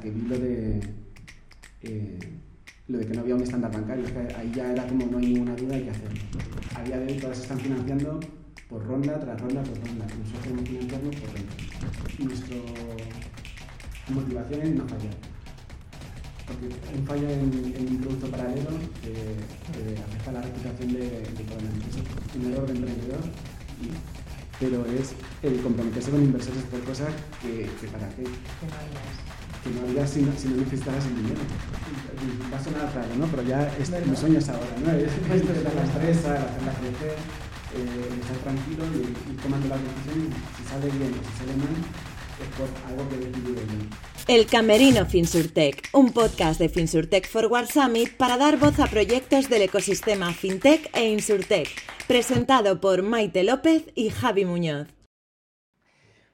que vi lo de, eh, lo de que no había un estándar bancario. ahí ya era como no hay ninguna duda, hay que hacerlo. A día de hoy todas se están financiando por ronda tras ronda tras ronda. Nosotros queremos financiarnos por ronda. Nuestra motivación es no fallar. Porque un fallo en, un producto paralelo que, afecta a la reputación de, de toda la empresa. Un error de emprendedor pero es el comprometerse con inversores por cosas que, para qué. Que no. Que no harías si no, si no necesitaras el dinero. Va a sonar raro, ¿no? Pero ya es, mi sueño es ahora, ¿no? Es esto dar la estresa, hacerla crecer, eh, estar tranquilo y, y tomando las decisiones. Si sale bien o si sale mal, es por algo que decidido yo. El Camerino Finsurtech, un podcast de Finsurtech Forward Summit para dar voz a proyectos del ecosistema FinTech e Insurtech, presentado por Maite López y Javi Muñoz.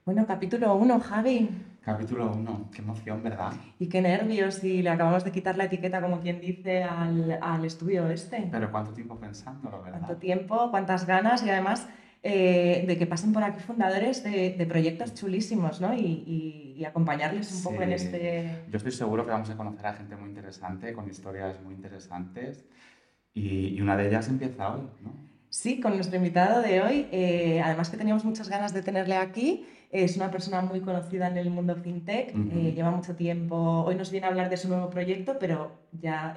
Bueno, capítulo 1, Javi. Capítulo 1, qué emoción, ¿verdad? Y qué nervios, y le acabamos de quitar la etiqueta, como quien dice, al, al estudio este. Pero ¿cuánto tiempo pensándolo, verdad? ¿Cuánto tiempo, cuántas ganas? Y además eh, de que pasen por aquí fundadores de, proyectos chulísimos ¿no? y, acompañarles un poco en este... Yo estoy seguro que vamos a conocer a gente muy interesante, con historias muy interesantes y, una de ellas empieza hoy. ¿no? Sí, con nuestro invitado de hoy, eh, además que teníamos muchas ganas de tenerle aquí, es una persona muy conocida en el mundo fintech, eh, lleva mucho tiempo, hoy nos viene a hablar de su nuevo proyecto, pero ya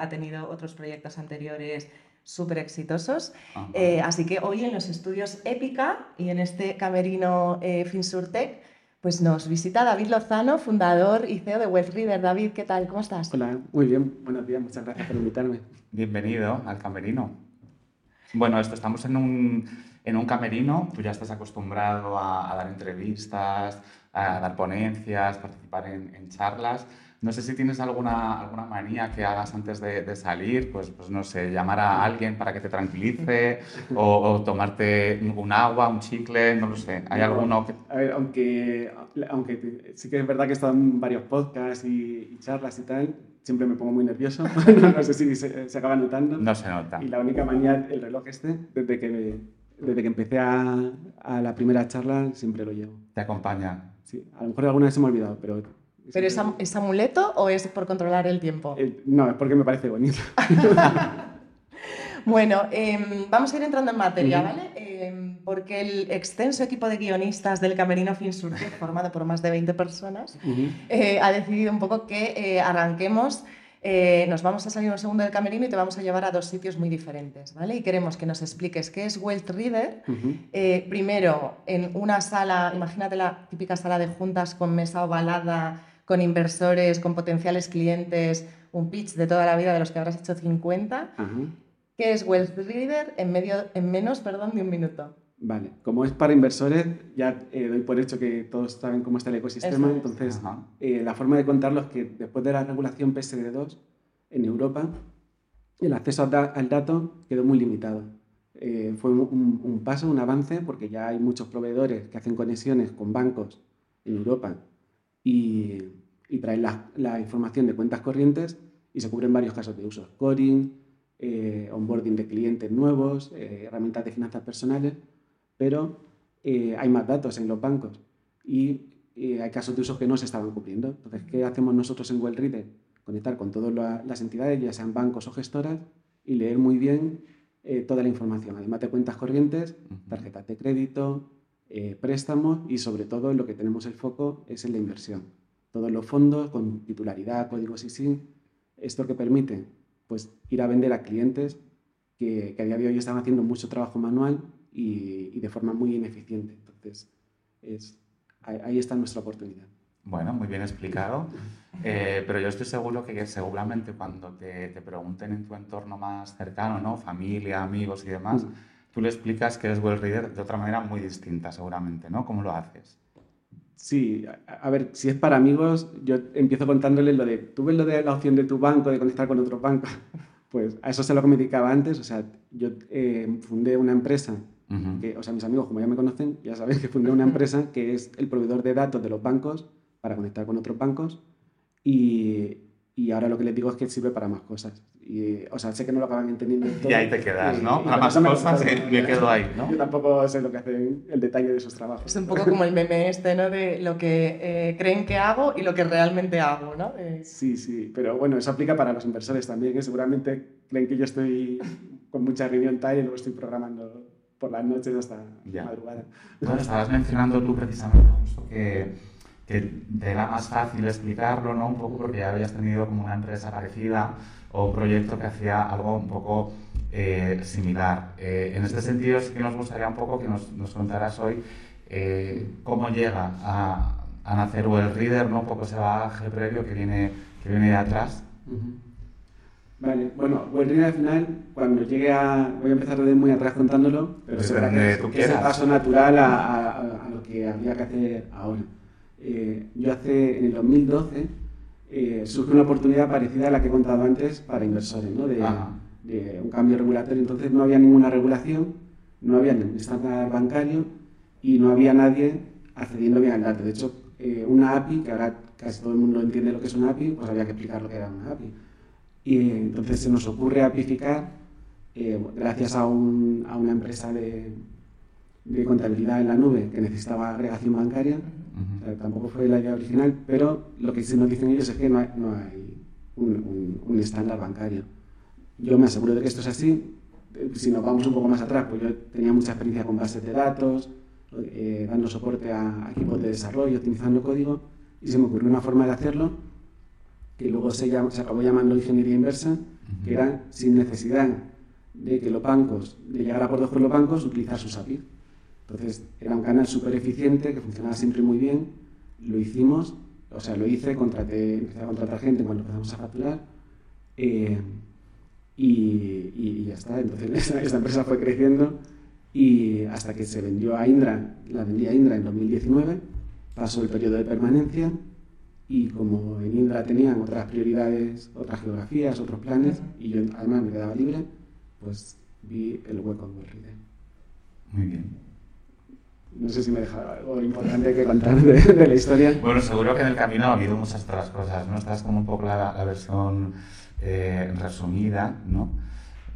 ha tenido otros proyectos anteriores súper exitosos. Eh, así que hoy en los estudios Épica y en este camerino eh, Finsurtech, pues nos visita David Lozano, fundador y CEO de WebReader. David, ¿qué tal? ¿Cómo estás? Hola, muy bien. Buenos días, muchas gracias por invitarme. Bienvenido al camerino. Bueno, esto, estamos en un, en un camerino, tú ya estás acostumbrado a, dar entrevistas, a dar ponencias, participar en, en charlas. No sé si tienes alguna, alguna manía que hagas antes de, salir, pues, pues no sé, llamar a alguien para que te tranquilice o, tomarte un agua, un chicle, no lo sé. ¿Hay alguno que...? A ver, aunque, aunque sí que es verdad que he estado en varios podcasts y, charlas y tal, siempre me pongo muy nervioso. no sé si se, acaba notando. No se nota. Y la única manía, el reloj este, desde que, desde que empecé a, a la primera charla, siempre lo llevo. ¿Te acompaña? Sí, a lo mejor alguna vez se me ha olvidado, pero ¿Pero es, amuleto o es por controlar el tiempo? Eh, no, es porque me parece bonito. bueno, em, vamos a ir entrando en materia, ¿vale? Em, porque el extenso equipo de guionistas del Camerino Finsurte, formado por más de 20 personas, eh, ha decidido un poco que eh, nos vamos a salir un segundo del camerino y te vamos a llevar a dos sitios muy diferentes, ¿vale? Y queremos que nos expliques qué es Wealth Reader. primero, en una sala, imagínate la típica sala de juntas con mesa ovalada, con inversores, con potenciales clientes, un pitch de toda la vida de los que habrás hecho 50. ¿Qué es Wealth Reader en, medio, en menos perdón, de un minuto? Vale, como es para inversores, ya eh, doy por hecho que todos saben cómo está el ecosistema, entonces eh, la forma de contarlo es que después de la regulación PSD2 en Europa, el acceso al dato quedó muy limitado. Eh, fue un, un, paso, un avance, porque ya hay muchos proveedores que hacen conexiones con bancos en Europa y, y traen la, información de cuentas corrientes y se cubren varios casos de uso. Scoring, eh, onboarding de clientes nuevos, eh, herramientas de finanzas personales, pero eh, hay más datos en los bancos y hay casos de uso que no se estaban cubriendo. Entonces, ¿qué hacemos nosotros en WellReader? Conectar con todas las entidades, ya sean bancos o gestoras, y leer muy bien toda la información, además de cuentas corrientes, tarjetas de crédito, préstamos y sobre todo en lo que tenemos el foco es en la inversión todos los fondos con titularidad, códigos ISIN. Esto que permite pues, ir a vender a clientes que, a día de hoy están haciendo mucho trabajo manual y, de forma muy ineficiente. Entonces, es, ahí está nuestra oportunidad. Bueno, muy bien explicado. Eh, pero yo estoy seguro que seguramente cuando te, te, pregunten en tu entorno más cercano, ¿no? familia, amigos y demás, mm. tú le explicas que eres well reader de otra manera muy distinta, seguramente, ¿no? ¿Cómo lo haces? Sí, a, ver, si es para amigos, yo empiezo contándoles lo de, ¿tú ves lo de la opción de tu banco de conectar con otros bancos? Pues a eso se lo comunicaba antes, o sea, yo eh, fundé una empresa, que, o sea, mis amigos, como ya me conocen, ya saben que fundé una empresa que es el proveedor de datos de los bancos para conectar con otros bancos y, y ahora lo que les digo es que sirve para más cosas. Y, o sea, sé que no lo acaban entendiendo todo. Y ahí te quedas, ¿no? para más cosas me, quedo ahí, ¿no? Yo tampoco sé lo que hacen, el detalle de esos trabajos. Es un poco como el meme este, ¿no? De lo que eh, creen que hago y lo que realmente hago, ¿no? Sí, sí, pero bueno, eso aplica para los inversores también, que seguramente creen que yo estoy con mucha reunión tal y luego estoy programando por las noches hasta madrugada. Bueno, estabas mencionando tú precisamente que que te era más fácil explicarlo, ¿no? Un poco porque ya habías tenido como una empresa parecida o un proyecto que hacía algo un poco eh, similar. Eh, en este sentido sí que nos gustaría un poco que nos, nos contaras hoy eh, cómo llega a, a, nacer Well Reader, ¿no? Un poco ese bagaje previo que viene, que viene de atrás. Vale, bueno, Reader al final, cuando llegue a... Voy a empezar desde muy atrás contándolo, pero se que, es, el paso natural a, a, a lo que habría que hacer ahora. Eh, yo hace, en el 2012, eh, surge una oportunidad parecida a la que he contado antes para inversores, ¿no? de, de, un cambio regulatorio. Entonces no había ninguna regulación, no había ningún estándar bancario y no había nadie accediendo bien al dato. De hecho, eh, una API, que ahora casi todo el mundo entiende lo que es una API, pues había que explicar lo que era una API. Y entonces se nos ocurre apificar, gracias a, un, a, una empresa de, de contabilidad en la nube que necesitaba agregación bancaria, tampoco fue la idea original, pero lo que se nos dicen ellos es que no hay, no hay un, un, estándar bancario. Yo me aseguro de que esto es así. Si nos vamos un poco más atrás, pues yo tenía mucha experiencia con bases de datos, eh, dando soporte a, equipos de desarrollo, optimizando código, y se me ocurrió una forma de hacerlo que luego se, llama, se acabó llamando ingeniería inversa, que era sin necesidad de que los bancos, de llegar a acuerdos con los bancos, utilizar sus API. Entonces, era un canal súper eficiente, que funcionaba siempre muy bien. Lo hicimos, o sea, lo hice, contraté, empecé a contratar gente cuando empezamos a facturar. Eh, y, ya está. Entonces, esta, empresa fue creciendo y hasta que se vendió a Indra, la vendí a Indra en 2019, pasó el periodo de permanencia y como en Indra tenían otras prioridades, otras geografías, otros planes, y yo además me quedaba libre, pues vi el hueco en Reader. Muy bien. No sé si me deja algo importante que contar de, la historia. Bueno, seguro que en el camino ha habido muchas otras cosas, ¿no? Esta es como un poco la, versión eh, resumida, ¿no?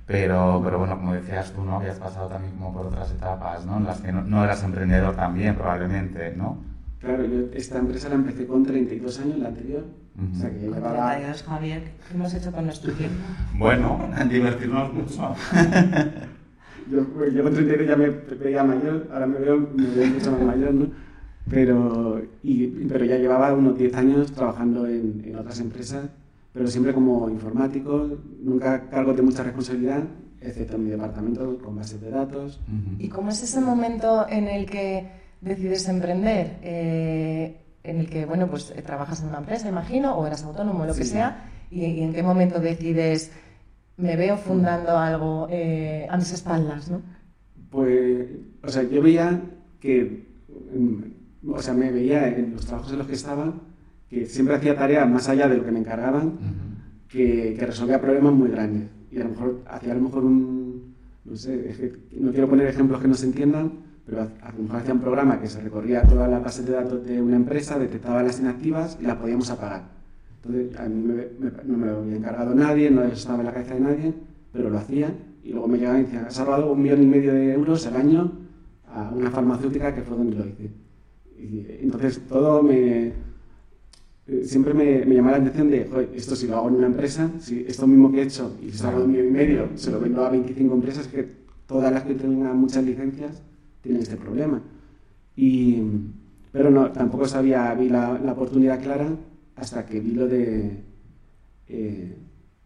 Pero, pero bueno, como decías tú, ¿no? Habías pasado también como por otras etapas, ¿no? En las que no, eras emprendedor también, probablemente, ¿no? Claro, yo esta empresa la empecé con 32 años, la anterior. O sea que llevaba... 32, Javier, ¿qué hemos hecho con nuestro tiempo? Bueno, divertirnos mucho. yo, yo con 33 ya me veía mayor, ahora me veo, mucho más mayor, ¿no? Pero, y, pero ya llevaba unos 10 años trabajando en, en, otras empresas, pero siempre como informático, nunca cargo de mucha responsabilidad, excepto en mi departamento con bases de datos. ¿Y cómo es ese momento en el que decides emprender? Eh, en el que, bueno, pues trabajas en una empresa, imagino, o eras autónomo, lo que sea, y, y en qué momento decides me veo fundando algo eh, a mis espaldas, ¿no? Pues, o sea, yo veía que, mm, o sea, me veía en los trabajos en los que estaba, que siempre hacía tareas más allá de lo que me encargaban, que, que, resolvía problemas muy grandes. Y a lo mejor hacía a lo mejor un, no sé, no quiero poner ejemplos que no se entiendan, pero a un programa que se recorría toda la base de datos de una empresa, detectaba las inactivas y las podíamos apagar entonces, a mí no me lo había encargado nadie, no estaba en la cabeza de nadie, pero lo hacía. Y luego me llegaban y decían, has salvado un millón y medio de euros al año a una farmacéutica que fue donde lo hice. Y, entonces, todo me. Eh, siempre me, me llamaba la atención de, joder, esto si lo hago en una empresa, si esto mismo que he hecho y salgo un millón y medio, se lo vendo a 25 empresas, que todas las que tengan muchas licencias tienen este problema. Y, pero no, tampoco sabía, vi la, la oportunidad clara hasta que vi lo de, eh,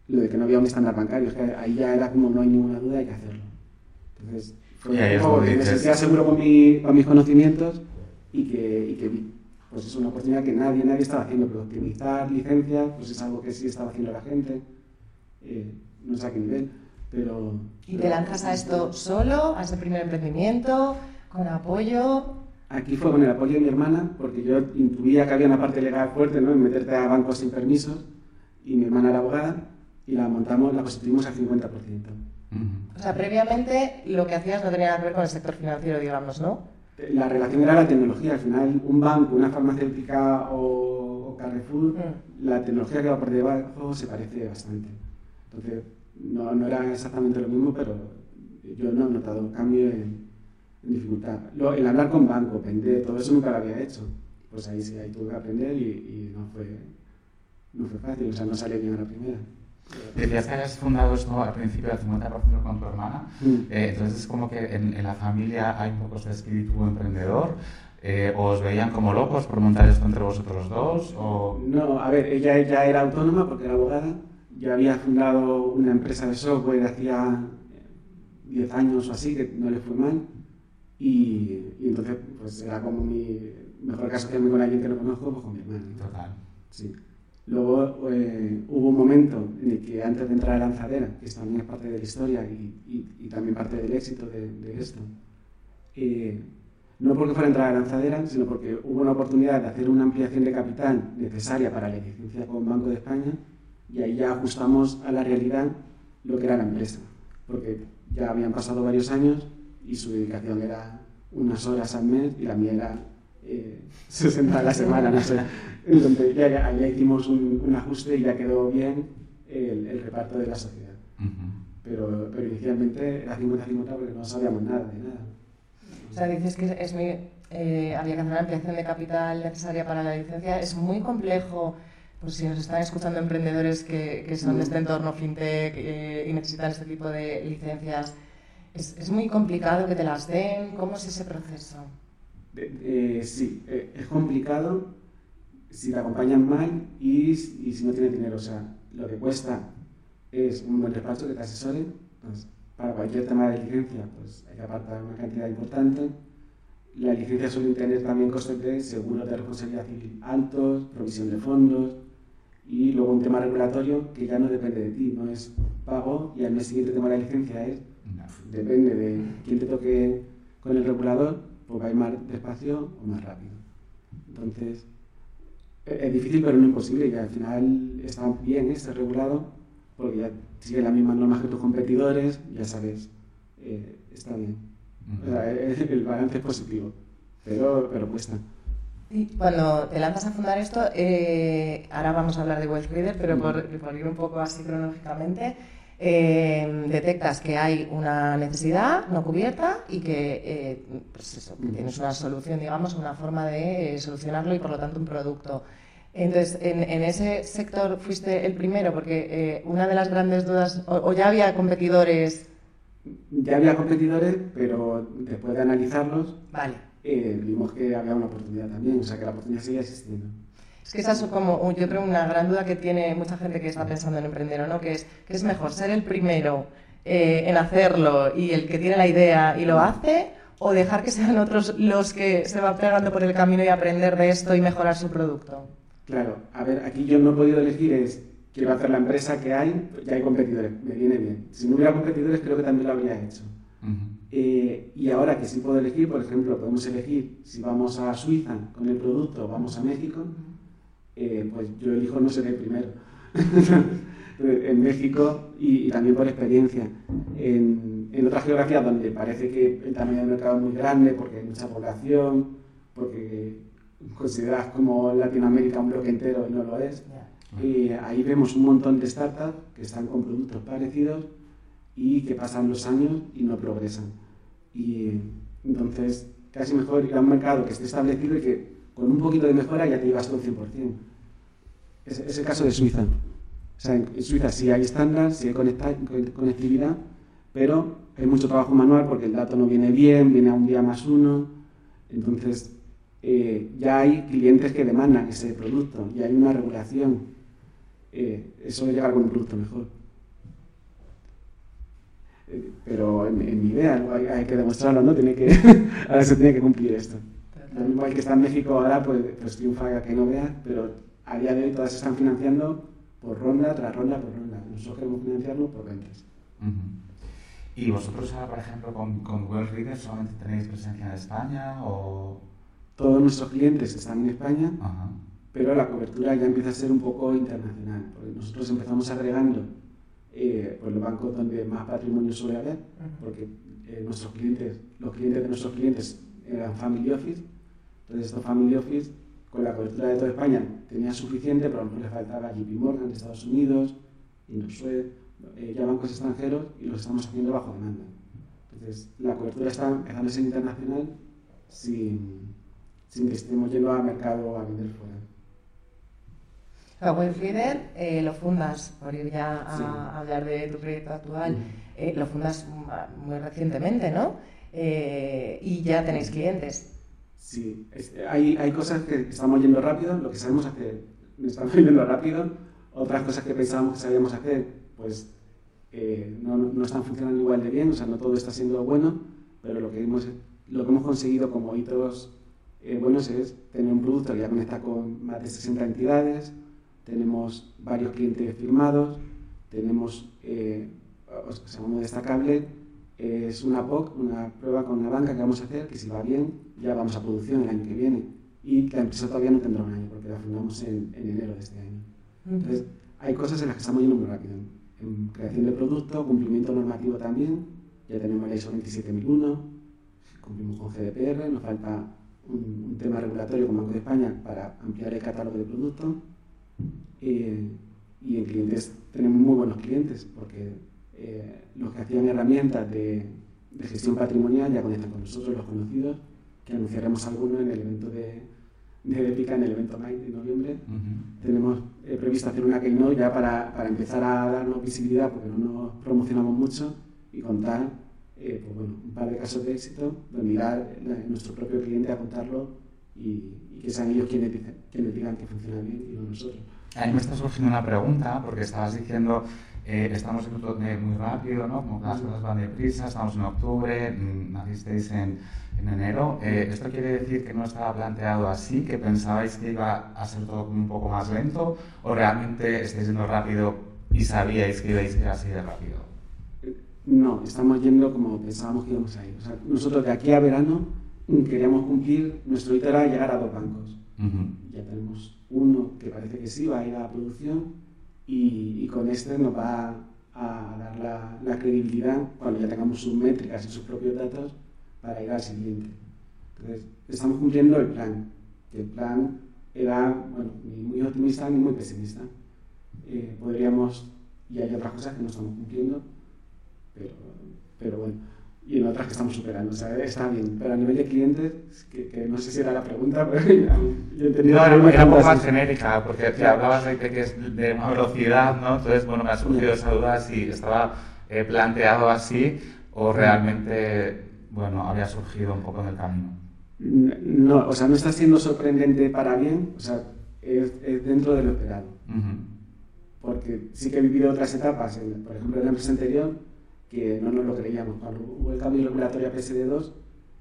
lo de que no había un estándar bancario. Es que ahí ya era como no hay ninguna duda, hay que hacerlo. Entonces, fue un poco que me sentía seguro con, mi, con, mis conocimientos y que, y que vi. Pues es una oportunidad que nadie, nadie estaba haciendo, pero optimizar licencias pues es algo que sí estaba haciendo la gente. Eh, no sé a qué nivel, pero... ¿Y te lanzas a esto solo, a ese primer emprendimiento, con apoyo? Aquí fue con el apoyo de mi hermana, porque yo intuía que había una parte legal fuerte ¿no? en meterte a bancos sin permisos, y mi hermana era abogada, y la montamos, la constituimos al 50%. O sea, previamente lo que hacías no tenía nada que ver con el sector financiero, digamos, ¿no? La relación era la tecnología. Al final, un banco, una farmacéutica o, Carrefour, mm. la tecnología que va por debajo se parece bastante. Entonces, no, no era exactamente lo mismo, pero yo no he notado cambio en, dificultad. el hablar con banco, vender, todo eso nunca lo había hecho. Pues ahí sí, ahí tuve que aprender y, y no, fue, no fue fácil, o sea, no salió bien a la primera. Decías que hayas fundado esto al principio del 50% con tu hermana, mm. eh, entonces es como que en, en, la familia hay un poco ese espíritu emprendedor, eh, ¿Os veían como locos por montar esto entre vosotros dos? O... No, a ver, ella ya era autónoma porque era abogada. Yo había fundado una empresa de software hacía 10 años o así, que no le fue mal. Y, y entonces, pues era como mi mejor caso que con alguien que no conozco, pues con mi hermano. Total. Sí. Luego eh, hubo un momento en el que antes de entrar a Lanzadera, que también es parte de la historia y, y, también parte del éxito de, de esto, eh, no porque fuera a entrar a Lanzadera, sino porque hubo una oportunidad de hacer una ampliación de capital necesaria para la licencia con Banco de España y ahí ya ajustamos a la realidad lo que era la empresa, porque ya habían pasado varios años y su dedicación era unas horas al mes y la mía era 60 eh, a la semana, no sé. Entonces ya, ya, hicimos un, ajuste y ya quedó bien el, reparto de la sociedad. pero, pero inicialmente era 50-50 porque no sabíamos nada de nada. O sea, dices que es muy, eh, había que hacer una ampliación de capital necesaria para la licencia. Es muy complejo, pues si nos están escuchando emprendedores que, que son de este entorno fintech eh, y necesitan este tipo de licencias, es, es, muy complicado que te las den. ¿Cómo es ese proceso? Eh, sí, es complicado si te acompañan mal y, y, si no tienes dinero. O sea, lo que cuesta es un buen despacho que te asesore. Pues, para cualquier tema de licencia, pues hay que apartar una cantidad importante. La licencia suele tener también costes de seguro de responsabilidad civil altos, provisión de fondos y luego un tema regulatorio que ya no depende de ti, no es pago y al mes siguiente tema la licencia es, depende de quién te toque con el regulador, pues va a ir más despacio o más rápido. Entonces, e-, es difícil pero no imposible y al final está bien este regulado porque ya sigue las mismas normas que tus competidores, ya sabes, eh, está bien. el balance es positivo, pero, pero cuesta. Cuando te lanzas a fundar esto, eh, ahora vamos a hablar de Wealth Reader, pero por, por, ir un poco así cronológicamente, eh, detectas que hay una necesidad no cubierta y que, pues tienes una solución, digamos, una forma de solucionarlo y por lo tanto un producto. Entonces, en, ese sector fuiste el primero, porque eh, una de las grandes dudas, o, ya había competidores. Ya había competidores, pero después de analizarlos, vale. Eh, vimos que había una oportunidad también, o sea que la oportunidad seguía existiendo. Es que esa es como, yo creo, una gran duda que tiene mucha gente que está pensando en emprender o no, que es, que es mejor ser el primero eh, en hacerlo y el que tiene la idea y lo hace, o dejar que sean otros los que se van pegando por el camino y aprender de esto y mejorar su producto. Claro, a ver, aquí yo no he podido elegir es, quiero hacer la empresa que hay, ya hay competidores, me viene bien. Si no hubiera competidores, creo que también lo habría hecho. Eh, y ahora que sí puedo elegir, por ejemplo, podemos elegir si vamos a Suiza con el producto o vamos a México, eh, pues yo elijo no ser el primero. en México y, también por experiencia. En, en otras geografías donde parece que el tamaño del mercado es muy grande porque hay mucha población, porque consideras como Latinoamérica un bloque entero y no lo es. Y ahí vemos un montón de startups que están con productos parecidos y que pasan los años y no progresan. Y entonces, casi mejor ir a un mercado que esté establecido y que con un poquito de mejora ya te llevas todo 100%. Es, es el caso de Suiza. O sea, en Suiza sí hay estándar, sí hay conectividad, pero hay mucho trabajo manual porque el dato no viene bien, viene a un día más uno. Entonces, eh, ya hay clientes que demandan ese producto, y hay una regulación. Eh, eso llegar con un producto mejor. Eh, pero en, mi idea hay, que demostrarlo, ¿no? Tiene que, ahora se tiene que cumplir esto. Lo mismo el que está en México ahora, pues, pues triunfa que no vea, pero a día de hoy todas se están financiando por ronda tras ronda por ronda. Nosotros queremos financiarlo por ventas. ¿Y vosotros ahora, por ejemplo, con, con World Reader solamente tenéis presencia en España o...? todos nuestros clientes están en España, pero la cobertura ya empieza a ser un poco internacional, porque nosotros empezamos agregando eh, pues los bancos donde más patrimonio suele haber, porque eh, nuestros clientes, los clientes de nuestros clientes eran Family Office, entonces estos Family Office con la cobertura de toda España tenía suficiente, pero a lo mejor le faltaba JP Morgan de Estados Unidos, Indosuez, eh, ya bancos extranjeros y los estamos haciendo bajo demanda. Entonces, la cobertura está empezando a ser internacional sin, sin que estemos yendo al mercado a vender fuera. Webfeeder eh, lo fundas, por ir ya a hablar de tu proyecto actual, eh, lo fundas muy recientemente, ¿no? Eh, y ya tenéis clientes. Sí, hay, hay, cosas que estamos yendo rápido, lo que sabemos hacer, estamos yendo rápido, otras cosas que pensábamos que sabíamos hacer, pues no, no, están funcionando igual de bien, o sea, no todo está siendo bueno, pero lo que hemos, lo que hemos conseguido como hitos buenos es tener un producto que ya conecta con más de 60 entidades, tenemos varios clientes firmados, tenemos, eh, segundo destacable, es una POC, una prueba con una banca que vamos a hacer, que si va bien, ya vamos a producción el año que viene. Y la empresa todavía no tendrá un año, porque la fundamos en, enero de este año. Entonces, hay cosas en las que estamos yendo muy rápido. En creación de producto, cumplimiento normativo también, ya tenemos la ISO 27001, cumplimos con GDPR, nos falta un, un tema regulatorio con Banco de España para ampliar el catálogo de productos eh, y en clientes tenemos muy buenos clientes porque eh, los que hacían herramientas de, de, gestión patrimonial ya conectan con nosotros, los conocidos, que anunciaremos alguno en el evento de, de Epica, en el evento Night de noviembre. Tenemos eh, previsto hacer una keynote ya para, para, empezar a darnos visibilidad porque no nos promocionamos mucho y contar pues bueno, un par de casos de éxito donde ir a nuestro propio cliente a contarlo y, que sean ellos quienes, quienes digan que funciona bien y no nosotros. A mí me está surgiendo una pregunta, porque estabas diciendo, eh, estamos en un eh, muy rápido, ¿no? Como las cosas van deprisa, estamos en octubre, mm, nacisteis en, en enero. Eh, ¿Esto quiere decir que no estaba planteado así, que pensabais que iba a ser todo un poco más lento, o realmente estáis yendo rápido y sabíais que ibais a ir así de rápido? No, estamos yendo como pensábamos que íbamos a ir. O sea, nosotros de aquí a verano queríamos cumplir, nuestro hito era llegar a dos bancos. Ya tenemos uno que parece que sí va a ir a la producción y, con este nos va a, dar la, la, credibilidad cuando ya tengamos sus métricas y sus propios datos para ir al siguiente. Entonces, estamos cumpliendo el plan, el plan era bueno, ni muy optimista ni muy pesimista. Eh, podríamos, y hay otras cosas que no estamos cumpliendo, pero, pero bueno y en otras que estamos superando. O sea, está bien, pero a nivel de clientes, que, no sé si era la pregunta, pero yo he entendido. No, era, un poco más genérica, porque te hablabas de que es de una velocidad, ¿no? Entonces, bueno, me ha surgido esa duda si estaba eh, planteado así o realmente, bueno, había surgido un poco en el camino. No, o sea, no está siendo sorprendente para bien, o sea, es, dentro de lo esperado. Porque sí que he vivido otras etapas, por ejemplo, en la empresa anterior, que no nos lo creíamos. Cuando hubo el cambio regulatorio a PSD2,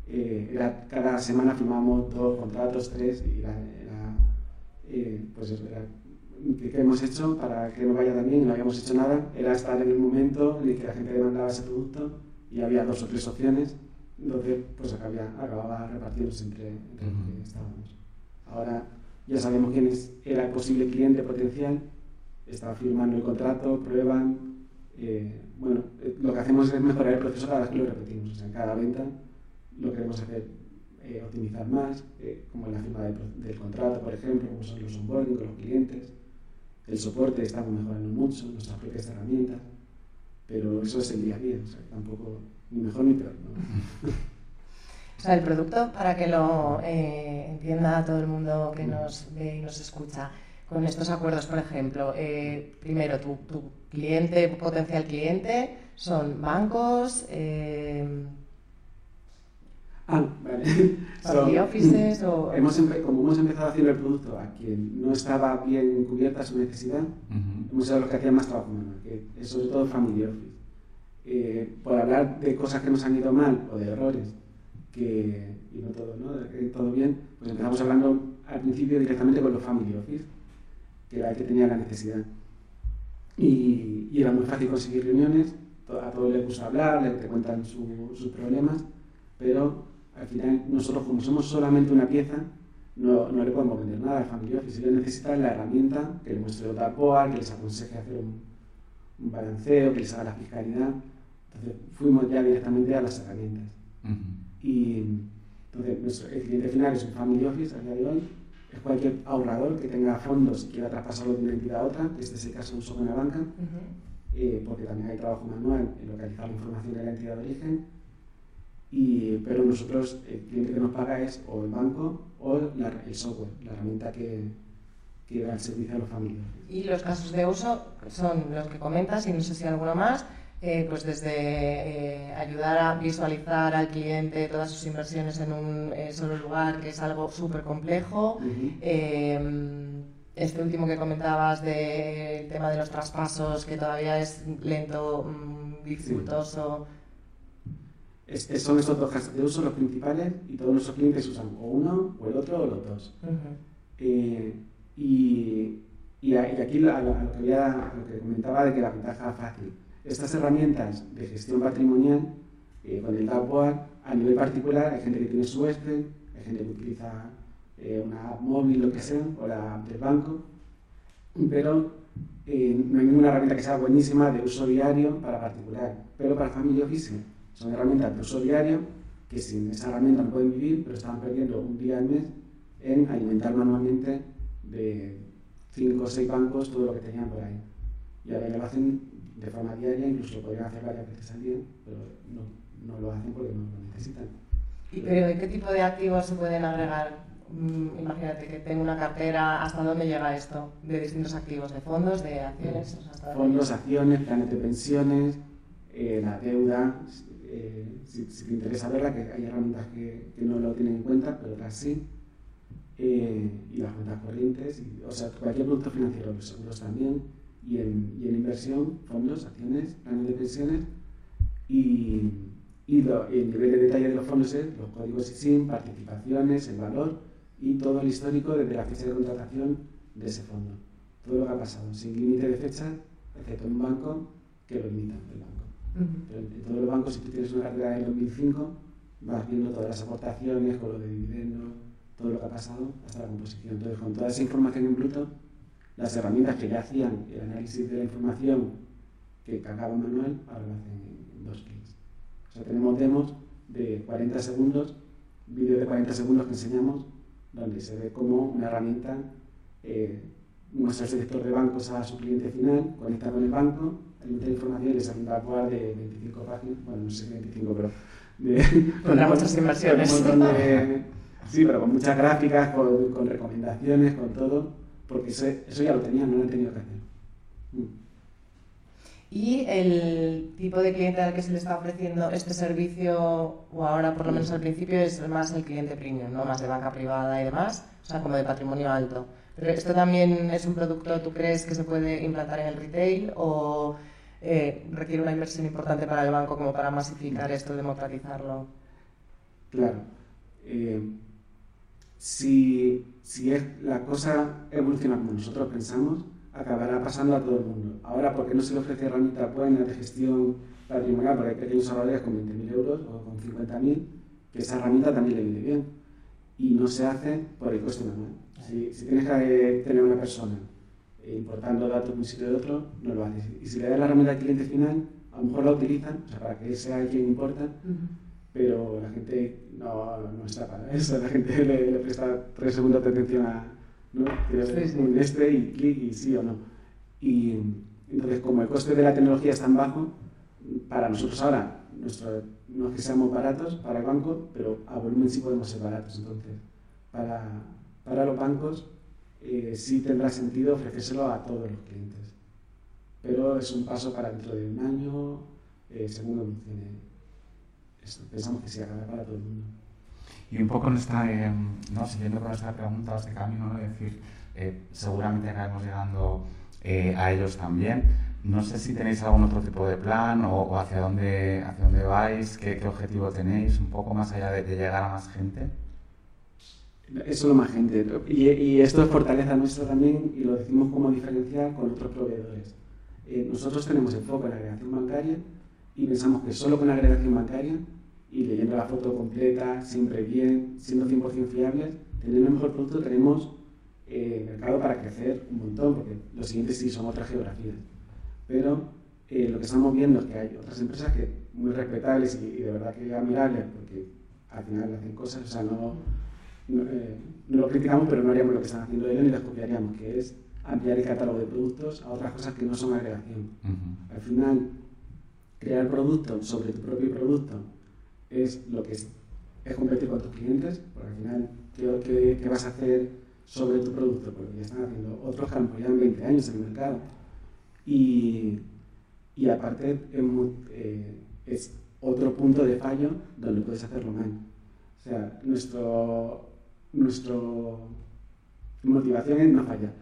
eh, era, cada semana firmábamos dos contratos, tres, y era, eh, pues eso, era, ¿qué, hemos hecho para que no vaya tan bien? No habíamos hecho nada, era estar en el momento en el que la gente demandaba ese producto y había dos o tres opciones, entonces pues acababa, acababa repartiéndose entre, entre los que estábamos. Ahora ya sabemos quién es, era el posible cliente potencial, estaba firmando el contrato, prueban, eh, bueno, eh, lo que hacemos es mejorar el proceso cada vez que lo repetimos. O sea, en cada venta lo queremos hacer eh, optimizar más, eh, como en la firma del, contrato, por ejemplo, como son los onboarding con los clientes. El soporte estamos mejorando mucho, nuestras propias herramientas, pero eso es el día a día, o sea, tampoco ni mejor ni peor. O sea, el producto, para que lo entienda todo el mundo que nos ve y nos escucha, con estos acuerdos, por ejemplo, primero tu, tu cliente, potencial cliente, son bancos, eh, Ah, vale. offices o... Hemos como hemos empezado haciendo el producto a quien no estaba bien cubierta su necesidad, hemos sido los que hacían más trabajo que es sobre todo Family Office. Eh, por hablar de cosas que nos han ido mal o de errores, que, y no todo, ¿no? todo bien, pues empezamos hablando al principio directamente con los Family Office, que era el que tenía la necesidad y, era muy fácil conseguir reuniones, a todos les gusta hablar, les te cuentan sus problemas, pero al final nosotros como somos solamente una pieza, no, no le podemos vender nada al Family Office. Ellos necesitan la herramienta que les muestre otra POA, que les aconseje hacer un, balanceo, que les haga la fiscalidad. Entonces fuimos ya directamente a las herramientas. Y entonces el cliente final es un Family Office a día de hoy cualquier ahorrador que tenga fondos y quiera traspasarlo de una entidad a otra, este es el caso de uso con la banca, eh, porque también hay trabajo manual en localizar la información de la entidad de origen, y, pero nosotros, el cliente que nos paga es o el banco o el software, la herramienta que, que da el servicio a los familiares. Y los casos de uso son los que comentas y no sé si alguno más. Eh, pues desde eh, ayudar a visualizar al cliente todas sus inversiones en un eh, solo lugar, que es algo súper complejo. este último que comentabas del tema de los traspasos, que todavía es lento, mm, dificultoso. son estos dos casos de uso los principales y todos nuestros clientes usan o uno, o el otro, o los dos. y, y, aquí lo, que lo que comentaba de que la ventaja fácil estas herramientas de gestión patrimonial eh, con el dashboard a nivel particular, hay gente que tiene su Excel, hay gente que utiliza eh, una app móvil, lo que sea, o la app del banco, pero eh, no hay ninguna herramienta que sea buenísima de uso diario para particular, pero para Family Office son herramientas de uso diario que sin esa herramienta no pueden vivir, pero están perdiendo un día al mes en alimentar manualmente de 5 o 6 bancos todo lo que tenían por ahí. Y ahora ya lo hacen de forma diaria, incluso podrían hacer varias veces al día, pero no, no lo hacen porque no lo necesitan. ¿Y pero de qué tipo de activos se pueden agregar? Mm, imagínate que tengo una cartera, ¿hasta dónde llega esto? De distintos activos, de fondos, de acciones. fondos, acciones, planes de pensiones, eh, la deuda. Eh, si, te interesa verla, que hay herramientas que, que, no lo tienen en cuenta, pero otras sí. Eh, y las cuentas corrientes, y, o sea, cualquier producto financiero, los seguros también y en, y en inversión, fondos, acciones, planes de pensiones y, y el nivel de detalle de los fondos es los códigos ISIN, participaciones, el valor y todo el histórico desde la fecha de contratación de ese fondo. Todo lo que ha pasado, sin límite de fecha, excepto un banco que lo limita el banco. Pero en, todos los bancos, si tú tienes una cartera del 2005, vas viendo todas las aportaciones, con lo de dividendos, todo lo que ha pasado hasta la composición. Entonces, con toda esa información en bruto, las herramientas que ya hacían el análisis de la información que cargaba manual, ahora lo hacen en dos clics. O sea, tenemos demos de 40 segundos, vídeo de 40 segundos que enseñamos, donde se ve cómo una herramienta eh, muestra el sector de bancos a su cliente final, conecta con el banco, alimenta la información y les a jugar de 25 páginas, bueno, no sé 25, pero... De, con muchas inversiones. sí, pero con muchas gráficas, con, con recomendaciones, con todo porque eso, ya lo tenían, no lo han tenido que hacer. Mm. ¿Y el tipo de cliente al que se le está ofreciendo este servicio, o ahora por lo menos al principio, es más el cliente premium, ¿no? más de banca privada y demás, o sea, como de patrimonio alto? Pero esto también es un producto, ¿tú crees que se puede implantar en el retail o eh, requiere una inversión importante para el banco como para masificar esto, democratizarlo? Claro. Eh, si, si es, la cosa evoluciona como nosotros pensamos, acabará pasando a todo el mundo. Ahora, ¿por qué no se le ofrece herramienta buena de gestión patrimonial? Porque hay pequeños ahorradores con 20.000 euros o con 50.000, que esa herramienta también le viene bien. Y no se hace por el coste manual. Si, si tienes que tener una persona eh, importando datos de un sitio de otro, no lo haces. Y si le das la herramienta al cliente final, a lo mejor la utilizan, o sea, para que sea quien importa, pero la gente no, no está para eso, la gente le, le presta tres segundos de atención a ¿no? un este y clic y sí o no. Y entonces, como el coste de la tecnología es tan bajo, para nosotros ahora, nuestro, no es que seamos baratos para el banco, pero a volumen sí podemos ser baratos. Entonces, para, para los bancos eh, sí tendrá sentido ofrecérselo a todos los clientes. Pero es un paso para dentro de un año, eh, según evolucione pensamos que se acabará para todo el mundo. Y un poco en esta, eh, ¿no? siguiendo con esta pregunta, este camino, ¿no? decir, eh, seguramente acabemos llegando eh, a ellos también. No sé si tenéis algún otro tipo de plan o, hacia, dónde, hacia dónde vais, qué, qué, objetivo tenéis, un poco más allá de, llegar a más gente. Eso lo más gente. Y, y, esto es fortaleza nuestra también y lo decimos como diferencial con otros proveedores. nosotros tenemos el foco en la agregación bancaria y pensamos que solo con la agregación bancaria y leyendo la foto completa, siempre bien, siendo 100% fiables, teniendo el mejor producto tenemos eh, mercado para crecer un montón, porque los siguientes sí son otras geografías. Pero eh, lo que estamos viendo es que hay otras empresas que muy respetables y, de verdad que admirables, porque al final hacen cosas, o sea, no, eh, no, lo criticamos, pero no haríamos lo que están haciendo ellos ni les copiaríamos, que es ampliar el catálogo de productos a otras cosas que no son agregación. Al final, crear producto sobre tu propio producto es lo que es, es competir con tus clientes, porque al final, ¿qué, qué, vas a hacer sobre tu producto? Porque ya están haciendo otros que han 20 años en el mercado. Y, y aparte es, eh, es, otro punto de fallo donde puedes hacerlo mal. O sea, nuestro, nuestro motivación es no fallar.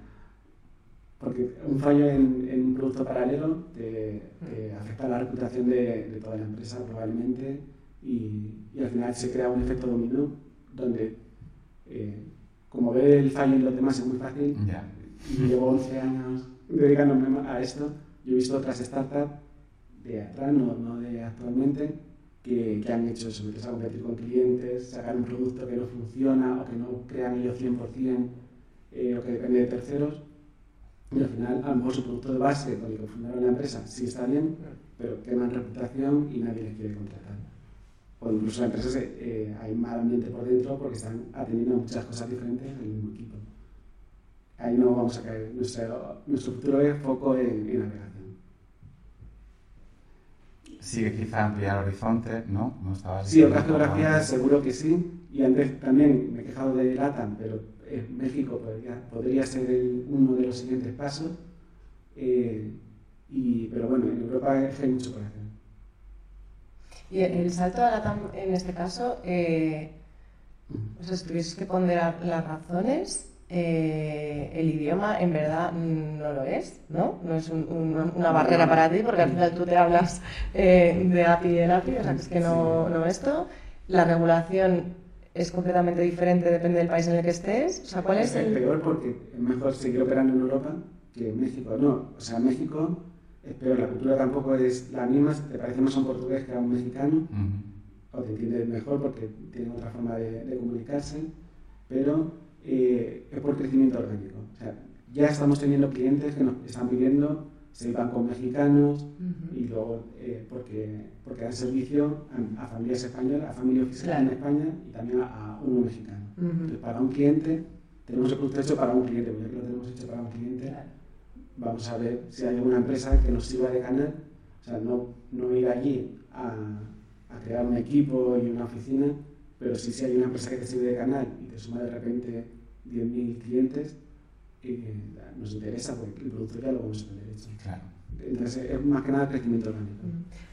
Porque un fallo en, en un producto paralelo te, afecta a la reputación de, de, toda la empresa probablemente y, y, al final se crea un efecto dominó donde eh, como ve el fallo en los demás es muy fácil y llevo 11 años dedicándome a esto yo he visto otras startups de atrás, no, no de actualmente, que, que, han hecho eso, empezar a competir con clientes, sacar un producto que no funciona o que no crean ellos 100% eh, o que depende de terceros. Y al final, a lo mejor su producto de base con el que fundaron la empresa sí está bien, pero queman reputación y nadie les quiere contratar. O incluso la empresa se, eh, hay mal ambiente por dentro porque están atendiendo a muchas cosas diferentes en el mismo equipo. Ahí no vamos a caer. Nuestro, nuestro futuro es foco en, en navegación sigue quizá ampliar horizonte, ¿no? no sí, otras geografías seguro que sí. Y antes también me he quejado de LATAM, pero en México podría, podría ser uno de los siguientes pasos. Eh, y, pero bueno, en Europa hay mucho por hacer. Y el salto a LATAM en este caso, eh, o sea, si tuvieses que ponderar las razones, eh, el idioma en verdad no lo es, ¿no? No es una barrera para ti, porque al final tú te hablas eh, de API y de API, o sea, que es que no, no esto. La regulación es completamente diferente, depende del país en el que estés. O sea, ¿cuál es, el...? peor porque es mejor seguir operando en Europa que en México. No, o sea, México es peor, la cultura tampoco es la misma, te parece más a un portugués que a un mexicano, o te entiendes mejor porque tienen otra forma de, de comunicarse, pero eh, es por crecimiento orgánico. O sea, ya estamos teniendo clientes que nos están pidiendo ser bancos mexicanos y luego eh, porque, porque dan servicio a, familias españolas, a familias fiscales en España y también a, uno mexicano. Entonces, para un cliente, tenemos el producto hecho para un cliente, porque lo tenemos hecho para un cliente, vamos a ver si hay alguna empresa que nos sirva de canal, o sea, no, no ir allí a, a crear un equipo y una oficina, pero sí, si hay una empresa que te sirve de canal y te suma de repente 10.000 clientes, eh, nos interesa porque el producto ya lo vamos a tener hecho. Claro. Entonces es más que nada crecimiento orgánico.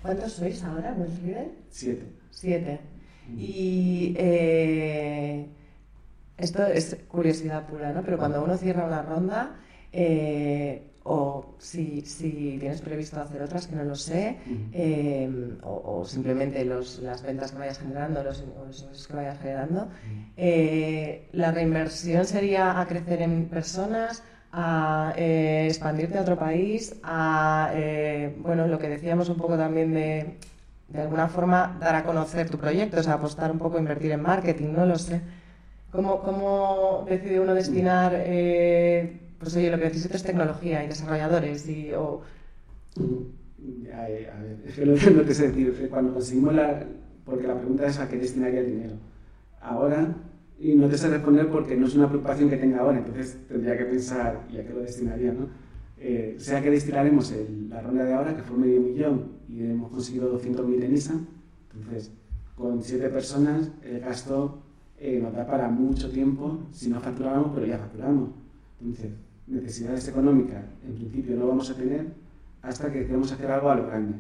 ¿Cuántos sois ahora, Wilfried? Siete. Siete. Y eh, esto es curiosidad pura, ¿no? Pero cuando uno cierra una ronda, eh, o si, si, tienes previsto hacer otras, que no lo sé, em, o, simplemente los, las ventas que vayas generando, los, ingresos que vayas generando, eh, la reinversión sería a crecer en personas, a eh, expandirte a otro país, a, eh, bueno, lo que decíamos un poco también de, de alguna forma, dar a conocer tu proyecto, o sea, apostar un poco, invertir en marketing, no lo sé. ¿Cómo, cómo decide uno destinar pues oye, lo que necesito es tecnología y desarrolladores y... O... A ver, es que lo, que te sé decir, cuando conseguimos la... Porque la pregunta es a qué destinaría el dinero. Ahora, y no te sé responder porque no es una preocupación que tenga ahora, entonces tendría que pensar, ¿y a qué lo destinaría? ¿no? Eh, sea que destinaremos la ronda de ahora, que fue medio millón, y hemos conseguido 200.000 en ISA, entonces con siete personas el gasto eh, nos da para mucho tiempo si no facturamos, pero ya facturamos. Entonces, necesidades económicas, en principio no vamos a tener hasta que queremos hacer algo a lo grande.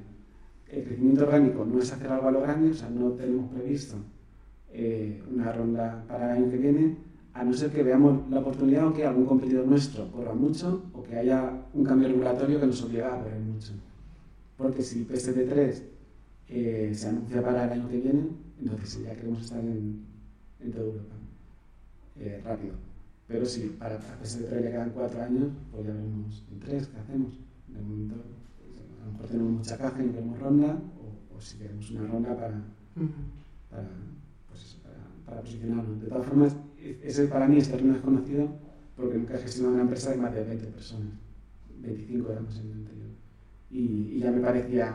El crecimiento orgánico no es hacer algo a lo grande, o sea, no tenemos previsto eh, una ronda para el año que viene, a no ser que veamos la oportunidad o que algún competidor nuestro corra mucho o que haya un cambio regulatorio que nos obliga a correr mucho. Porque si PSD3 eh, se anuncia para el año que viene, entonces ya queremos estar en, en toda Europa eh, rápido. Pero sí, para ese de ya quedan cuatro años, pues ya veremos en tres qué hacemos. De momento, pues, a lo mejor tenemos mucha caja y no queremos ronda, o, si queremos una ronda para, para, pues, para, posicionarnos. De todas formas, ese para mí es terreno desconocido porque nunca he gestionado una empresa de más de 20 personas. 25 éramos en el anterior. Y, ya me parecía.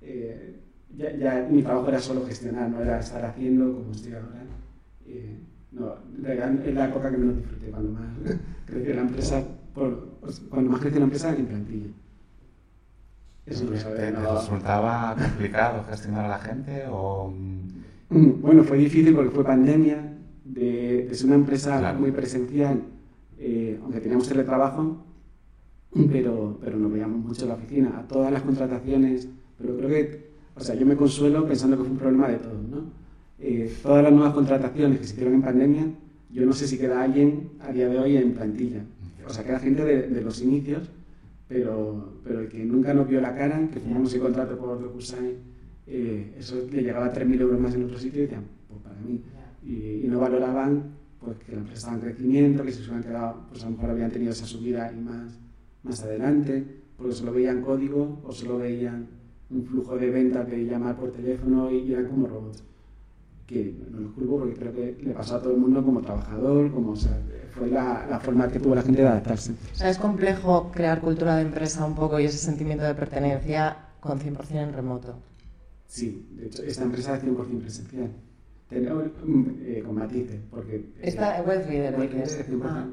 Eh, ya, ya, mi trabajo era solo gestionar, no era estar haciendo como estoy ahora. Eh, No, es la época que menos disfruté, cuando más creció la empresa, por, cuando más creció la empresa en plantilla. Eso no ¿Te, resultaba complicado gestionar a la gente o...? Mm, bueno, fue difícil porque fue pandemia, de, ser una empresa muy presencial, eh, aunque teníamos teletrabajo, pero, pero nos veíamos mucho en la oficina, a todas las contrataciones, pero creo que, o sea, yo me consuelo pensando que fue un problema de todos, ¿no? Eh, todas las nuevas contrataciones que se hicieron en pandemia, yo no sé si queda alguien a día de hoy en plantilla. O sea, queda gente de, de los inicios, pero, pero el que nunca nos vio la cara, que firmamos el contrato por DocuSign, eh, eso le llegaba a 3.000 euros más en otro sitio y decían, pues para mí. Y, no valoraban pues, que la empresa estaba en crecimiento, que si se hubieran quedado, pues a lo mejor habían tenido esa subida y más, más adelante, porque solo veían código o solo veían un flujo de ventas de llamar por teléfono y eran como robots que no lo culpo porque creo que le pasó a todo el mundo como trabajador, como o sea, fue la, la, forma que tuvo la gente de adaptarse. O sea, es complejo crear cultura de empresa un poco y ese sentimiento de pertenencia con 100% en remoto. Sí, de hecho, esta empresa es 100% presencial. Tenemos, eh, con matices, porque... Esta eh, web reader, es 100%, ah.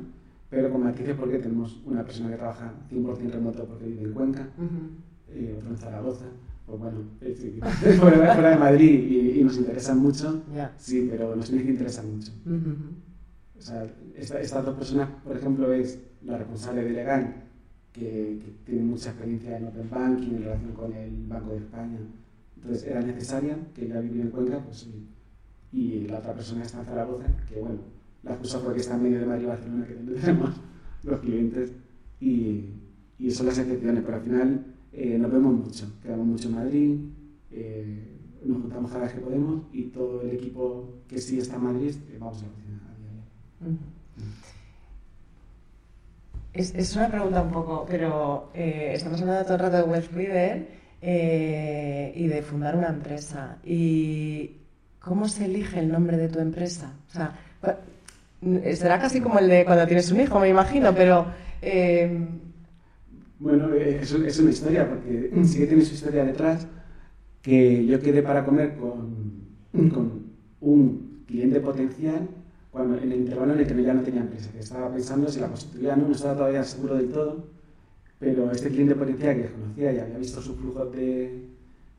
pero con matices porque tenemos una persona que trabaja 100% remoto porque vive en Cuenca, uh eh, otro en Zaragoza, pues bueno, fuera, fuera, de Madrid y, nos interesan mucho, sí, pero nos tiene que interesar mucho. O sea, estas dos personas, por ejemplo, es la responsable de Legal, que, tiene mucha experiencia en Open Banking en relación con el Banco de España. Entonces era necesaria que ella viviera en Cuenca, pues sí. Y la otra persona está en Zaragoza, que bueno, la excusa porque está en medio de Madrid y Barcelona, que tenemos los clientes, y, y son las excepciones, pero al final eh, nos vemos mucho, quedamos mucho en Madrid, eh, nos juntamos cada vez que podemos y todo el equipo que sí está en Madrid, eh, vamos a la oficina a diario. Es, es, una pregunta un poco, pero estamos hablando todo el rato de West River y de fundar una empresa. ¿Y cómo se elige el nombre de tu empresa? O sea, será casi como el de cuando tienes un hijo, me imagino, pero bueno, es, es una historia, porque sí que tiene su historia detrás, que yo quedé para comer con, con un cliente potencial cuando, en el intervalo en el que ya no tenía empresa, que estaba pensando si la constituía no, no estaba todavía seguro del todo, pero este cliente potencial que conocía y había visto su flujo de,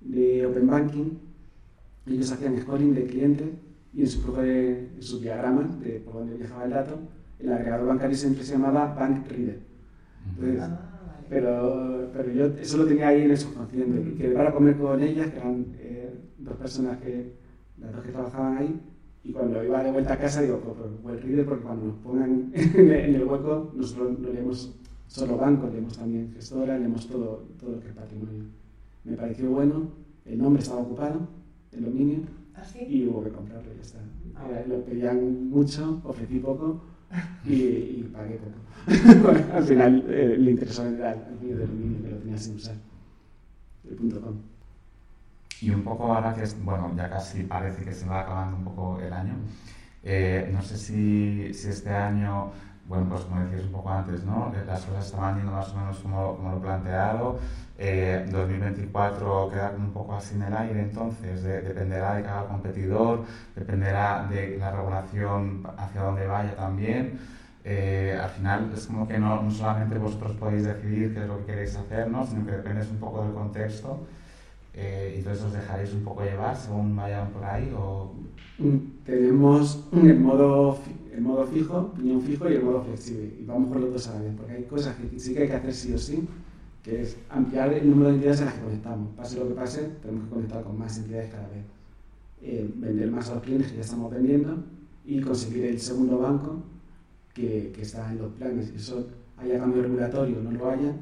de Open Banking, ellos hacían scoring de clientes y en su flujo de, en sus diagramas de por dónde viajaba el dato, el agregador bancario siempre se llamaba Bank Reader. Entonces, pero, pero yo eso lo tenía ahí en el subconsciente. Que para comer con ellas, que eran eh, dos personas que, las dos que trabajaban ahí, y cuando iba de vuelta a casa digo, pues, pues reader porque cuando nos pongan en el hueco, nosotros no leemos solo banco, leemos también gestora, leemos todo, todo lo que es patrimonio. Me pareció bueno, el nombre estaba ocupado, el dominio, ¿Ah, y hubo que comprarlo, ya está. Ah, lo pedían mucho, ofrecí poco, y, y pagué poco. al final eh, le interesó vender al del dominio que lo tenía sin usar, el punto com. Y un poco ahora que, bueno, ya casi parece que se va acabando un poco el año, eh, no sé si, si, este año, bueno, pues como decías un poco antes, ¿no? Eh, las cosas estaban yendo más o menos como, como lo planteado, eh, 2024 queda un poco así en el aire, entonces dependerá de cada competidor, dependerá de la regulación hacia dónde vaya también. Eh, al final es como que no, no, solamente vosotros podéis decidir qué es lo que queréis hacer, ¿no? sino que depende un poco del contexto eh, entonces os dejaréis un poco llevar según vayan por ahí o... Mm, tenemos el modo, el modo fijo, piñón fijo y el modo flexible y vamos por los dos a la vez porque hay cosas que sí que hay que hacer sí o sí que es ampliar el número de entidades en las que conectamos. Pase lo que pase, tenemos que conectar con más entidades cada vez. Eh, vender más a los clientes que ya estamos vendiendo y conseguir el segundo banco que, que está en los planes. Eso haya cambio regulatorio o no lo haya,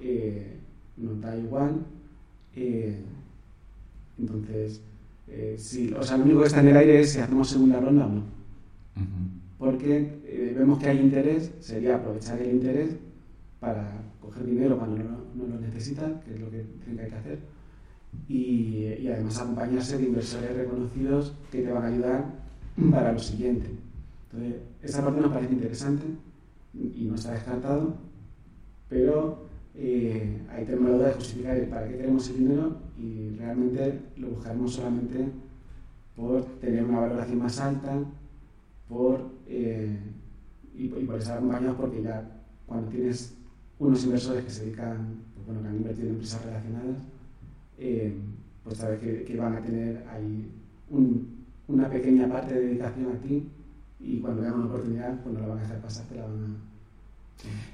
eh, nos da igual. Eh, entonces, eh, sí, o sea, lo único que está en el aire es si hacemos segunda ronda o no. Porque vemos que hay interés, sería aprovechar el interés para coger dinero cuando no, lo necesita, que es lo que tiene que hacer, y, y, además acompañarse de inversores reconocidos que te van a ayudar para lo siguiente. Entonces, esa parte nos parece interesante y no está descartado, pero eh, ahí tenemos la duda de justificar para qué queremos el dinero y realmente lo buscaremos solamente por tener una valoración más alta por, eh, y, por estar acompañados porque ya cuando tienes unos inversores que se dedican, pues bueno, que han invertido en empresas relacionadas, eh, pues sabes que, van a tener ahí una pequeña parte de dedicación a ti y cuando vean una oportunidad, pues no la van a dejar pasar, te la van a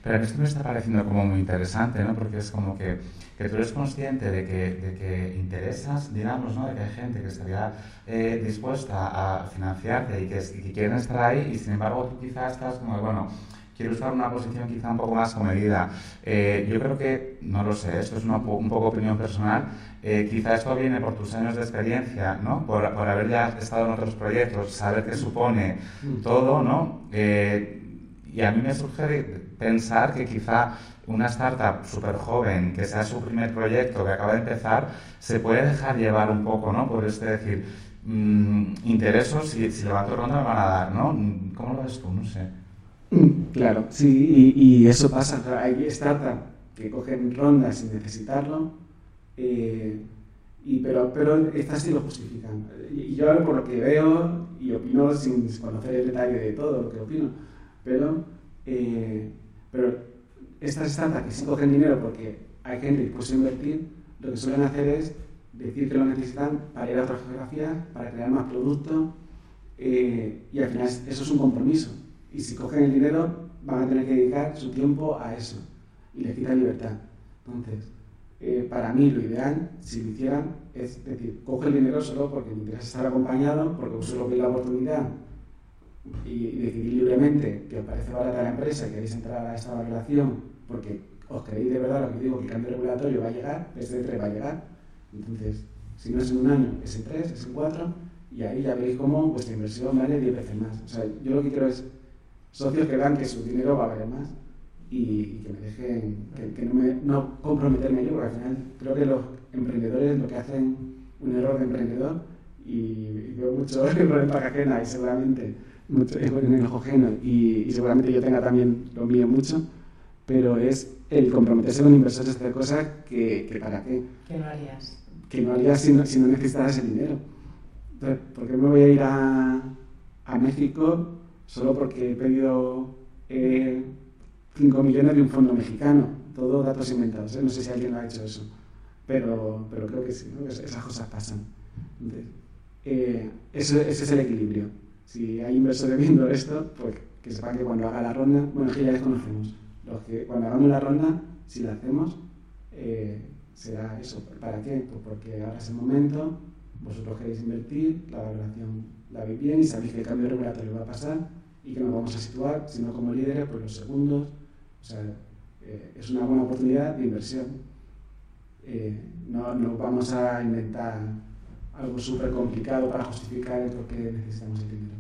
pero a mí esto me está pareciendo como muy interesante, ¿no? Porque es como que, que tú eres consciente de que, de que, interesas, digamos, ¿no? De que hay gente que estaría eh, dispuesta a financiarte y que, y quieren estar ahí y sin embargo tú quizás estás como, bueno, quiero en una posición quizá un poco más comedida. Eh, yo creo que, no lo sé, esto es un poco opinión personal, eh, quizá esto viene por tus años de experiencia, ¿no? Por, por, haber ya estado en otros proyectos, saber qué supone mm. todo, ¿no? Eh, y a mí me surge pensar que quizá una startup súper joven, que sea su primer proyecto, que acaba de empezar, se puede dejar llevar un poco, ¿no? Por este decir, mmm, interesos, si, si levanto ronda me van a dar, ¿no? ¿Cómo lo ves tú? No sé. Claro, sí, y, eso pasa. Hay startups que cogen rondas sin necesitarlo, eh, y, pero, pero estas sí lo justifican. Y yo por lo que veo y opino sin conocer el detalle de todo lo que opino, pero, eh, pero estas startups que sí cogen dinero porque hay gente dispuesta a invertir, lo que suelen hacer es decir que lo necesitan para ir a otras geografías, para crear más productos, eh, y al final eso es un compromiso. Y si cogen el dinero, van a tener que dedicar su tiempo a eso y les quita libertad. Entonces, eh, para mí lo ideal, si lo hicieran, es decir, coge el dinero solo porque me interesa estar acompañado, porque solo veis la oportunidad y, decidir libremente que os parece barata la empresa y queréis entrar a esta relación porque os creéis de verdad lo que digo, que el cambio regulatorio va a llegar, ese 3 va a llegar. Entonces, si no es en un año, es en tres, es en cuatro, y ahí ya veis cómo vuestra inversión vale 10 veces más. O sea, yo lo que quiero es socios que vean que su dinero va a valer más y, que me dejen, que, no, me, no comprometerme yo, porque al final creo que los emprendedores lo que hacen un error de emprendedor y, veo mucho error en paga y seguramente mucho en el ojo y, y, seguramente yo tenga también lo mío mucho, pero es el comprometerse con inversores a hacer cosas que, que para qué. Que no harías. Que no harías si no, si no necesitaras el dinero. Entonces, ¿por qué me voy a ir a, a México solo porque he pedido 5 eh, millones de un fondo mexicano. Todo datos inventados. ¿eh? No sé si alguien lo ha hecho eso, pero, pero creo que sí, esas cosas pasan. Entonces, eh, ese es el equilibrio. Si hay inversores viendo esto, pues que sepan que cuando haga la ronda, bueno, que ya desconocemos, los que cuando hagamos la ronda, si la hacemos, será eso. ¿Para qué? Pues porque ahora es el momento, vosotros queréis invertir, la valoración la veis bien y sabéis que el cambio regulatorio va a pasar y que nos vamos a situar, si no como líderes, pues los segundos. O sea, eh, es una buena oportunidad de inversión. Eh, no, no, vamos a inventar algo súper complicado para justificar el por qué necesitamos el dinero.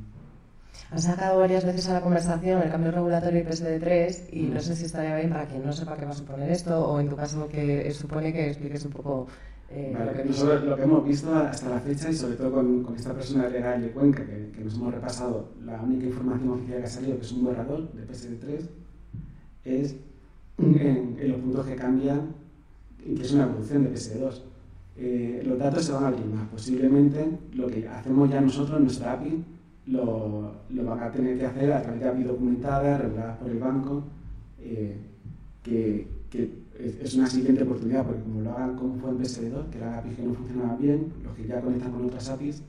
Has sacado varias veces a la conversación el cambio regulatorio PSD3 y no sé si estaría bien para quien no sepa qué va a suponer esto o en tu caso que supone que expliques un poco eh, lo, que lo que hemos visto hasta la fecha y sobre todo con, con esta persona legal de Cuenca, que, que, nos hemos repasado, la única información oficial que ha salido, que es un borrador de PSD3, es en, los puntos que cambian, que es una evolución de PSD2. Eh, los datos se van a abrir más. Posiblemente lo que hacemos ya nosotros en nuestra API lo, lo van a tener que hacer a través de API documentadas, reguladas por el banco, eh, que, que es una siguiente oportunidad, porque como lo hagan como fue en PS2, que era API que no funcionaba bien, los que ya conectan con otras APIs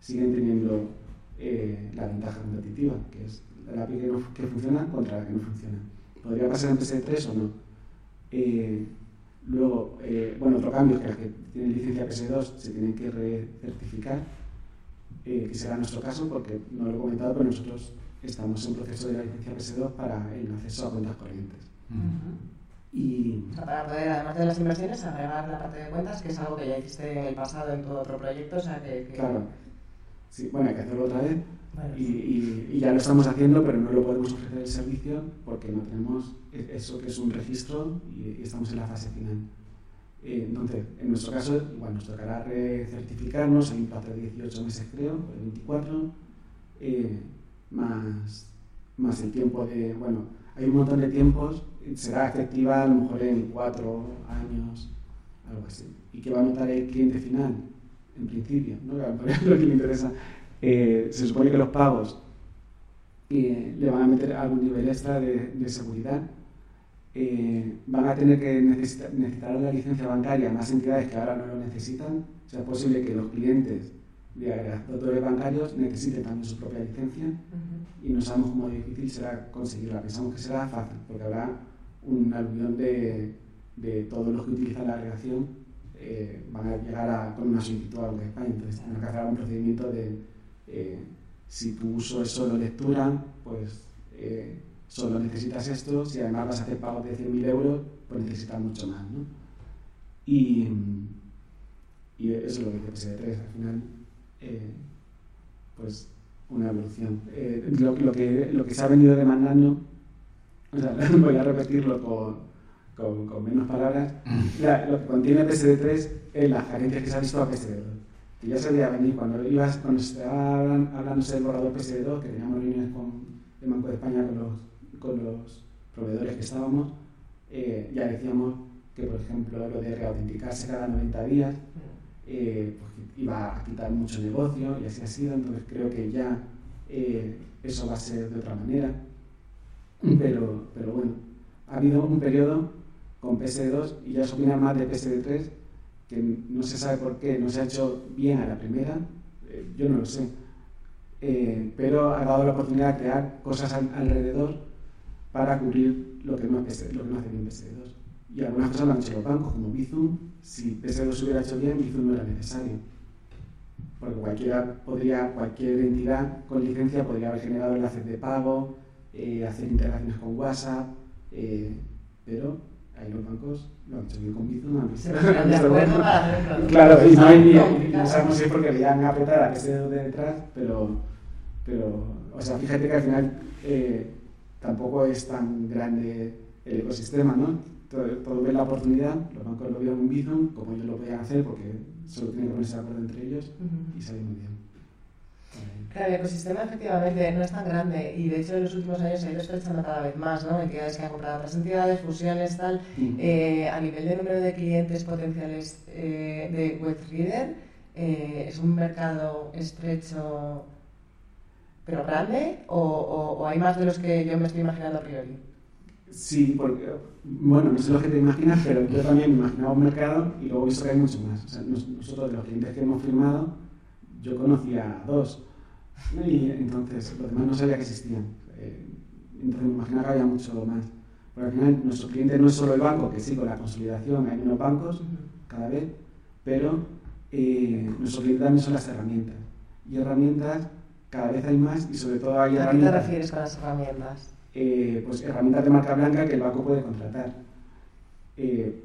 siguen teniendo eh, la ventaja competitiva, que es la API que, que, funciona contra la que no funciona. ¿Podría pasar en PS3 o no? Eh, luego, eh, bueno, otro cambio es que las que tienen licencia PS2 se tienen que recertificar, que será nuestro caso, porque no lo he comentado, pero nosotros estamos en proceso de la licencia PS2 para el acceso a cuentas corrientes. Y... para poder, además de las inversiones, agregar la parte de cuentas, que es algo que ya hiciste en el pasado en tu otro proyecto. O sea que, Claro. Sí, bueno, hay que hacerlo otra vez. y, y, ya lo estamos haciendo, pero no lo podemos ofrecer el servicio porque no tenemos e, eso que es un registro y, estamos en la fase final. Eh, entonces, en nuestro caso, igual nos tocará recertificarnos, hay un plazo de 18 meses creo, 24, eh, más, más el tiempo de, bueno, hay un montón de tiempos, será efectiva a lo mejor en cuatro años, algo así. ¿Y qué va a notar el cliente final? En principio, ¿no? lo que le interesa. Eh, se supone que los pagos le van a meter algún nivel extra de, de seguridad. Eh, van a tener que necesitar, necesitar la licencia bancaria más entidades que ahora no lo necesitan. O sea, es posible que los clientes de agregadores bancarios necesiten también su propia licencia y no sabemos cómo difícil será conseguirla. Pensamos que será fácil porque habrá un aluvión de, de todos los que utilizan la agregación eh, van a llegar a, con una solicitud a de España. Entonces, tendrán que hacer un procedimiento de eh, si tu uso es solo lectura, pues eh, solo necesitas esto. Si además vas a hacer pagos de 100.000 euros, pues necesitas mucho más. ¿no? Y, eso es lo que dice PSD3. Al final, pues una evolución. Lo, lo, que, lo que se ha venido demandando, o sea, voy a repetirlo con con, con menos palabras, la, lo que contiene PSD3 es las carencias que se ha visto a PSD2. Que ya se veía venir cuando, ibas, cuando se estaba hablándose del borrador PSD2, que teníamos reuniones con el Banco de España con los, con los proveedores que estábamos, eh, ya decíamos que, por ejemplo, lo de reautenticarse cada 90 días eh, pues, iba a quitar mucho negocio y así ha sido, entonces creo que ya eh, eso va a ser de otra manera. Pero, pero bueno, ha habido un periodo con PSD2 y ya se opina más de PSD3, que no se sabe por qué no se ha hecho bien a la primera, eh, yo no lo sé, eh, pero ha dado la oportunidad de crear cosas alrededor para cubrir lo que, no, hace bien PSD2. Y algunas cosas lo han hecho los bancos, como Bizum, si PSD2 se hubiera hecho bien, Bizum no era necesario. Porque cualquiera podría, cualquier entidad con licencia podría haber generado enlaces de pago, eh, hacer interacciones con WhatsApp, pero ahí los bancos lo han hecho bien con Bizum, han visto. Claro, y no, hay, no sabemos si es porque le han apretado a que se de detrás, pero, pero, o sea, fíjate que al final eh, tampoco es tan grande el ecosistema, ¿no? Todo, todo ve la oportunidad, los bancos lo vieron en Bizum, como ellos lo podían hacer, porque solo tienen que ponerse de acuerdo entre ellos y sale muy bien. Claro, el ecosistema efectivamente no es tan grande y de hecho en los últimos años se ha ido estrechando cada vez más, ¿no? Entidades que han comprado otras entidades, fusiones, tal. Eh, a nivel de número de clientes potenciales eh, de WebReader, eh, ¿es un mercado estrecho pero grande o, o, hay más de los que yo me estoy imaginando a priori? Sí, porque, bueno, no sé lo que te imaginas, pero yo también me imaginaba un mercado y luego he visto que hay mucho más. O sea, nosotros de los clientes que hemos firmado, yo conocía dos y entonces los demás no sabía que existían. Eh, entonces me imaginaba que había mucho más. Porque al final nuestro cliente no es solo el banco, que sí, con la consolidación hay menos bancos cada vez, pero eh, nuestro cliente también son las herramientas. Y herramientas cada vez hay más y sobre todo hay herramientas... ¿A qué te refieres con las herramientas? Eh, pues herramientas de marca blanca que el banco puede contratar.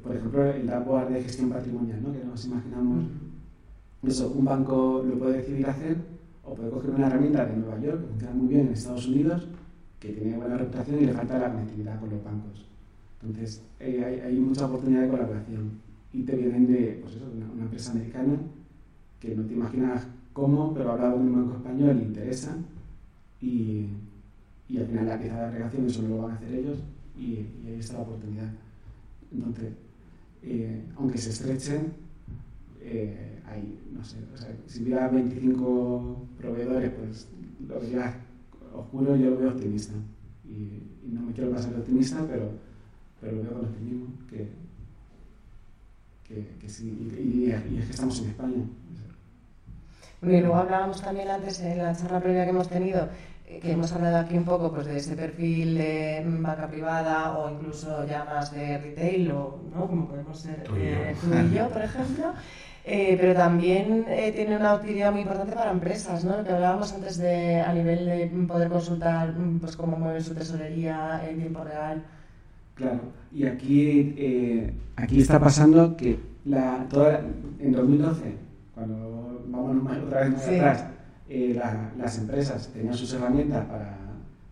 por ejemplo, el dashboard de gestión patrimonial, ¿no? que nos imaginamos. Eso, un banco lo puede decidir hacer o puede coger una herramienta de Nueva York que funciona muy bien en Estados Unidos, que tiene buena reputación y le falta la conectividad con los bancos. Entonces, eh, hay, hay, mucha oportunidad de colaboración. Y te vienen de pues eso, una, una, empresa americana que no te imaginas cómo, pero hablado con un banco español le interesa y, y al final la pieza de agregación eso lo van a hacer ellos y, y ahí está la oportunidad. Entonces, eh, aunque se estrechen, eh, hay, no sé, o sea, si hubiera 25 proveedores, pues lo vería, os juro, yo lo veo optimista. Y, no me quiero pasar de optimista, pero, pero lo veo con optimismo, que, que, que sí, y, y, es que estamos en España. Bueno, y luego hablábamos también antes en la charla previa que hemos tenido eh, que hemos hablado aquí un poco pues, de ese perfil de banca privada o incluso ya más de retail, o, ¿no? como podemos ser tú y yo, eh, por ejemplo. Eh, pero también eh, tiene una utilidad muy importante para empresas, ¿no? Lo que hablábamos antes de a nivel de poder consultar pues, cómo mueve su tesorería en tiempo real. Claro, y aquí, eh, aquí está pasando que la, toda, en 2012, cuando vamos otra vez más atrás, las empresas tenían sus herramientas para,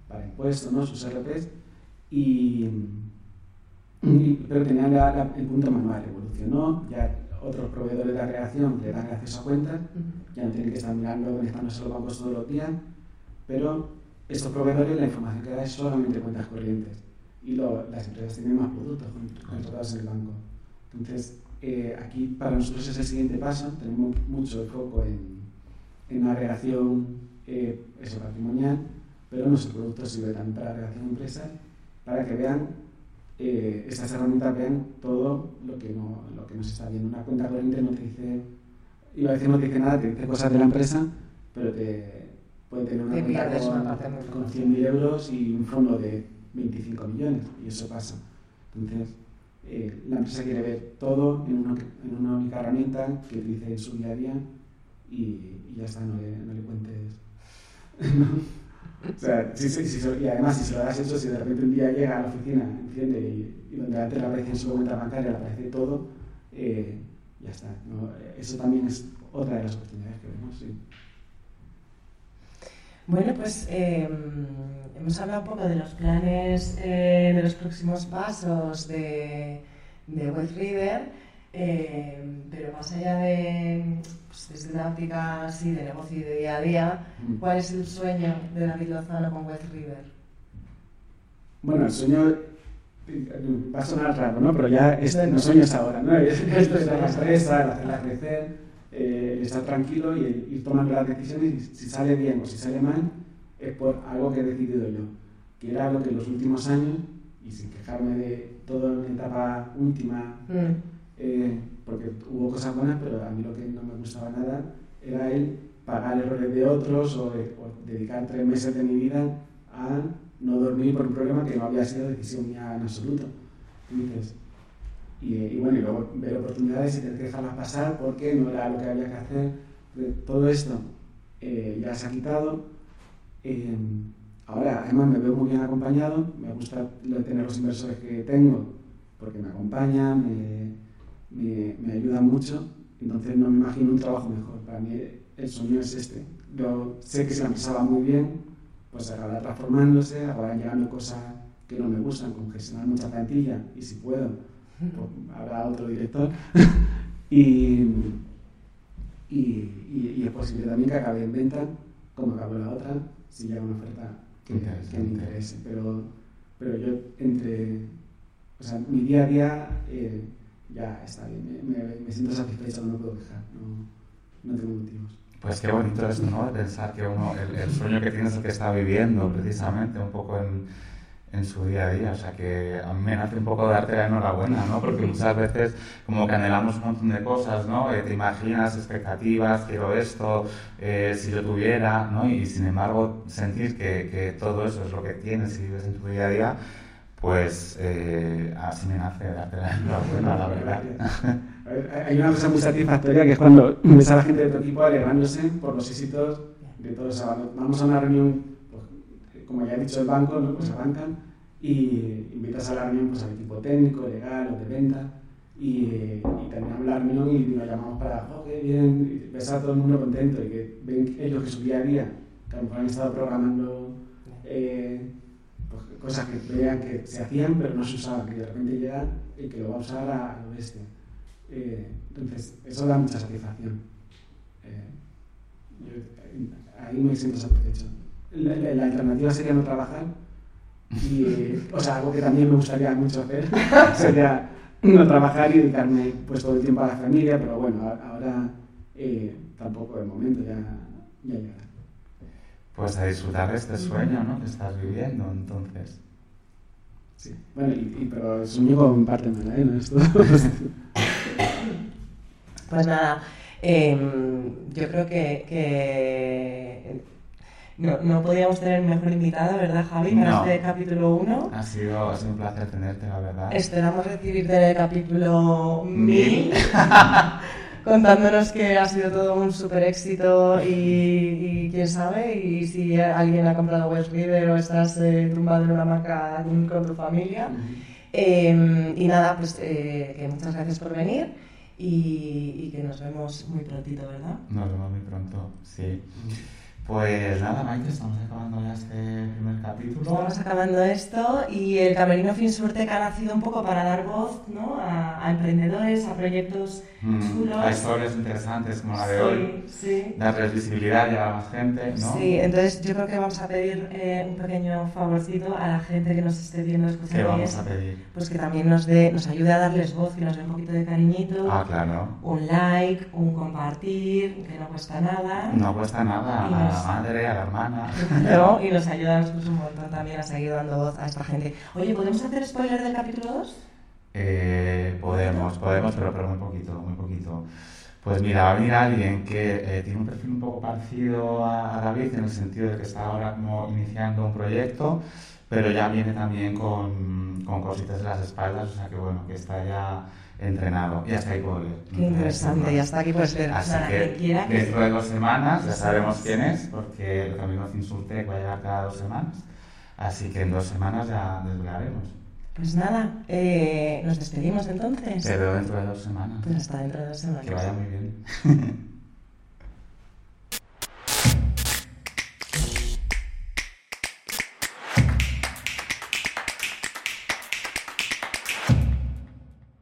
para impuestos, ¿no? sus RPs, y, pero tenían el punto manual, evolucionó, ya otros proveedores de agregación le dan acceso a cuentas, ya no tienen que estar mirando dónde están los bancos todos los días, pero estos proveedores la información que dan es solamente cuentas corrientes y las empresas tienen más productos contratados en el banco. Entonces, eh, aquí para nosotros es el siguiente paso, tenemos mucho foco en, en agregación eh, eso, patrimonial, pero nuestro producto sirve también para la relación de empresas, para que vean, eh, estas herramientas vean todo lo que, no, lo que nos está viendo. Una cuenta corriente no te dice, iba a decir no te dice nada, te dice cosas de la empresa, pero te puede tener una cuenta con, con 100.000 euros y un fondo de 25 millones, y eso pasa. Entonces, eh, la empresa quiere ver todo en una, en una, única herramienta que utilice en su día a día y, y ya está, no le, no le cuentes. y además, si se lo das eso, si de repente un día llega a la oficina, enciende y, donde antes le aparece en su cuenta bancaria, le aparece todo, eh, ya está. Eso también es otra de las oportunidades que vemos. Bueno, pues eh, hemos hablado un poco de los planes, eh, de los próximos pasos de, de eh, pero más allá de, pues, desde una óptica así de negocio y de día a día, mm. ¿cuál es el sueño de David Lozano con Reader? Bueno, el sueño va a sonar raro, ¿no? Pero ya es, no sueño es ahora, ¿no? Esto es la empresa, el hacerla crecer eh, estar tranquilo y ir tomando las decisiones y si sale bien o si sale mal es por algo que he decidido yo, que era algo que en los últimos años, y sin quejarme de toda la etapa última, mm. Eh, porque hubo cosas buenas, pero a mí lo que no me gustaba nada era el pagar errores de otros o, dedicar tres meses de mi vida a no dormir por un problema que no había sido decisión mía en absoluto. Entonces, y, bueno, y luego ver oportunidades y tener que dejarlas pasar porque no era lo que había que hacer. Todo esto eh, ya se ha quitado. Eh, ahora, además, me veo muy bien acompañado. Me gusta tener los inversores que tengo porque me acompañan, me, me, me ayudan mucho. Entonces, no me imagino un trabajo mejor. Para mí, el sueño es este. Yo sé que si la muy bien, pues acabará transformándose, acabarán llegando cosas que no me gustan, como gestionar mucha plantilla y si puedo habrá otro director. y, y, y, es posible también que acabe en venta, como acabó la otra, si llega una oferta que, que me interese. Pero, pero yo entre, o sea, mi día a día eh, ya está bien, me, me, siento satisfecho, no puedo dejar, no, no tengo motivos. Pues qué bonito esto, ¿no? De pensar que uno, el, el, sueño que tienes es el que está viviendo, precisamente, un poco en en su día a día. O sea que a mí me hace un poco darte la enhorabuena, ¿no? Porque muchas veces como que anhelamos un montón de cosas, ¿no? Eh, te imaginas expectativas, quiero esto, eh, si yo tuviera, ¿no? Y sin embargo sentir que, que, todo eso es lo que tienes y vives en tu día a día, pues eh, así me hace darte la enhorabuena, la verdad. Hay una cosa muy satisfactoria que es cuando ves a la gente de tu equipo alegrándose por los éxitos de todos. Vamos a una reunión como ya he dicho, el banco, ¿no? pues arrancan y invitas a la reunión pues, al equipo técnico, legal o de venta y, y terminamos la reunión y nos llamamos para, oh, qué bien, y ves a todo el mundo contento y que ven ellos que su día a día, que a lo mejor han estado programando eh, pues, cosas que veían que se hacían pero no se usaban, que de repente llega el que lo va a usar a, lo bestia. Eh, entonces, eso da mucha satisfacción. Eh, yo, ahí me siento satisfecho la, alternativa sería no trabajar. Y, o sea, algo que también me gustaría mucho hacer sería no trabajar y dedicarme pues, todo el tiempo a la familia, pero bueno, ahora eh, tampoco de momento, ya, ya llegará. Pues a disfrutar de este sueño ¿no? que estás viviendo, entonces. Sí, bueno, y, y pero es un parte mala, ¿eh? No es todo. pues nada, eh, yo creo que, que no, no podíamos tener mejor invitada, ¿verdad, Javi? Para este capítulo 1. Ha sido, ha sido un placer tenerte, la verdad. Esperamos recibirte en el capítulo 1000. contándonos que ha sido todo un súper éxito y, y, quién sabe, y si alguien ha comprado West Reader o estás eh, tumbado en una marca con tu familia. eh, y nada, pues eh, que muchas gracias por venir y, y, que nos vemos muy prontito, ¿verdad? Nos vemos muy pronto, sí. Pues nada, Maite, estamos acabando ya este primer capítulo. Estamos acabando esto y el Camerino Finsurtec ha nacido un poco para dar voz ¿no? a, a, emprendedores, a proyectos mm, chulos. A historias interesantes como la de hoy. Sí. Darles visibilidad, llegar a más gente, ¿no? Sí, entonces yo creo que vamos a pedir eh, un pequeño favorcito a la gente que nos esté viendo, escuchando. ¿Qué vamos a pedir? Pues que también nos, dé, nos ayude a darles voz, y nos dé un poquito de cariñito. Ah, claro. Un like, un compartir, que no cuesta nada. No cuesta nada, la madre, a la hermana. ¿No? Y nos ayuda a nosotros un montón también a seguir dando voz a esta gente. Oye, ¿podemos hacer spoiler del capítulo 2? Eh, podemos, podemos, pero, pero muy poquito, muy poquito. Pues mira, va a venir alguien que eh, tiene un perfil un poco parecido a, David en el sentido de que está ahora como iniciando un proyecto, pero ya viene también con, con cositas de las espaldas, o sea que bueno, que está ya entrenado y hasta ahí puedo leer. Qué interesante, y hasta aquí puedes ver. Así que, dentro de dos semanas ya sabemos quién es, porque el camino a Finsurtec va a llegar cada dos semanas. Así que en dos semanas ya desvelaremos. Pues nada, eh, nos despedimos entonces. Veo dentro de dos semanas. Pues hasta dentro de dos semanas. Que vaya muy bien.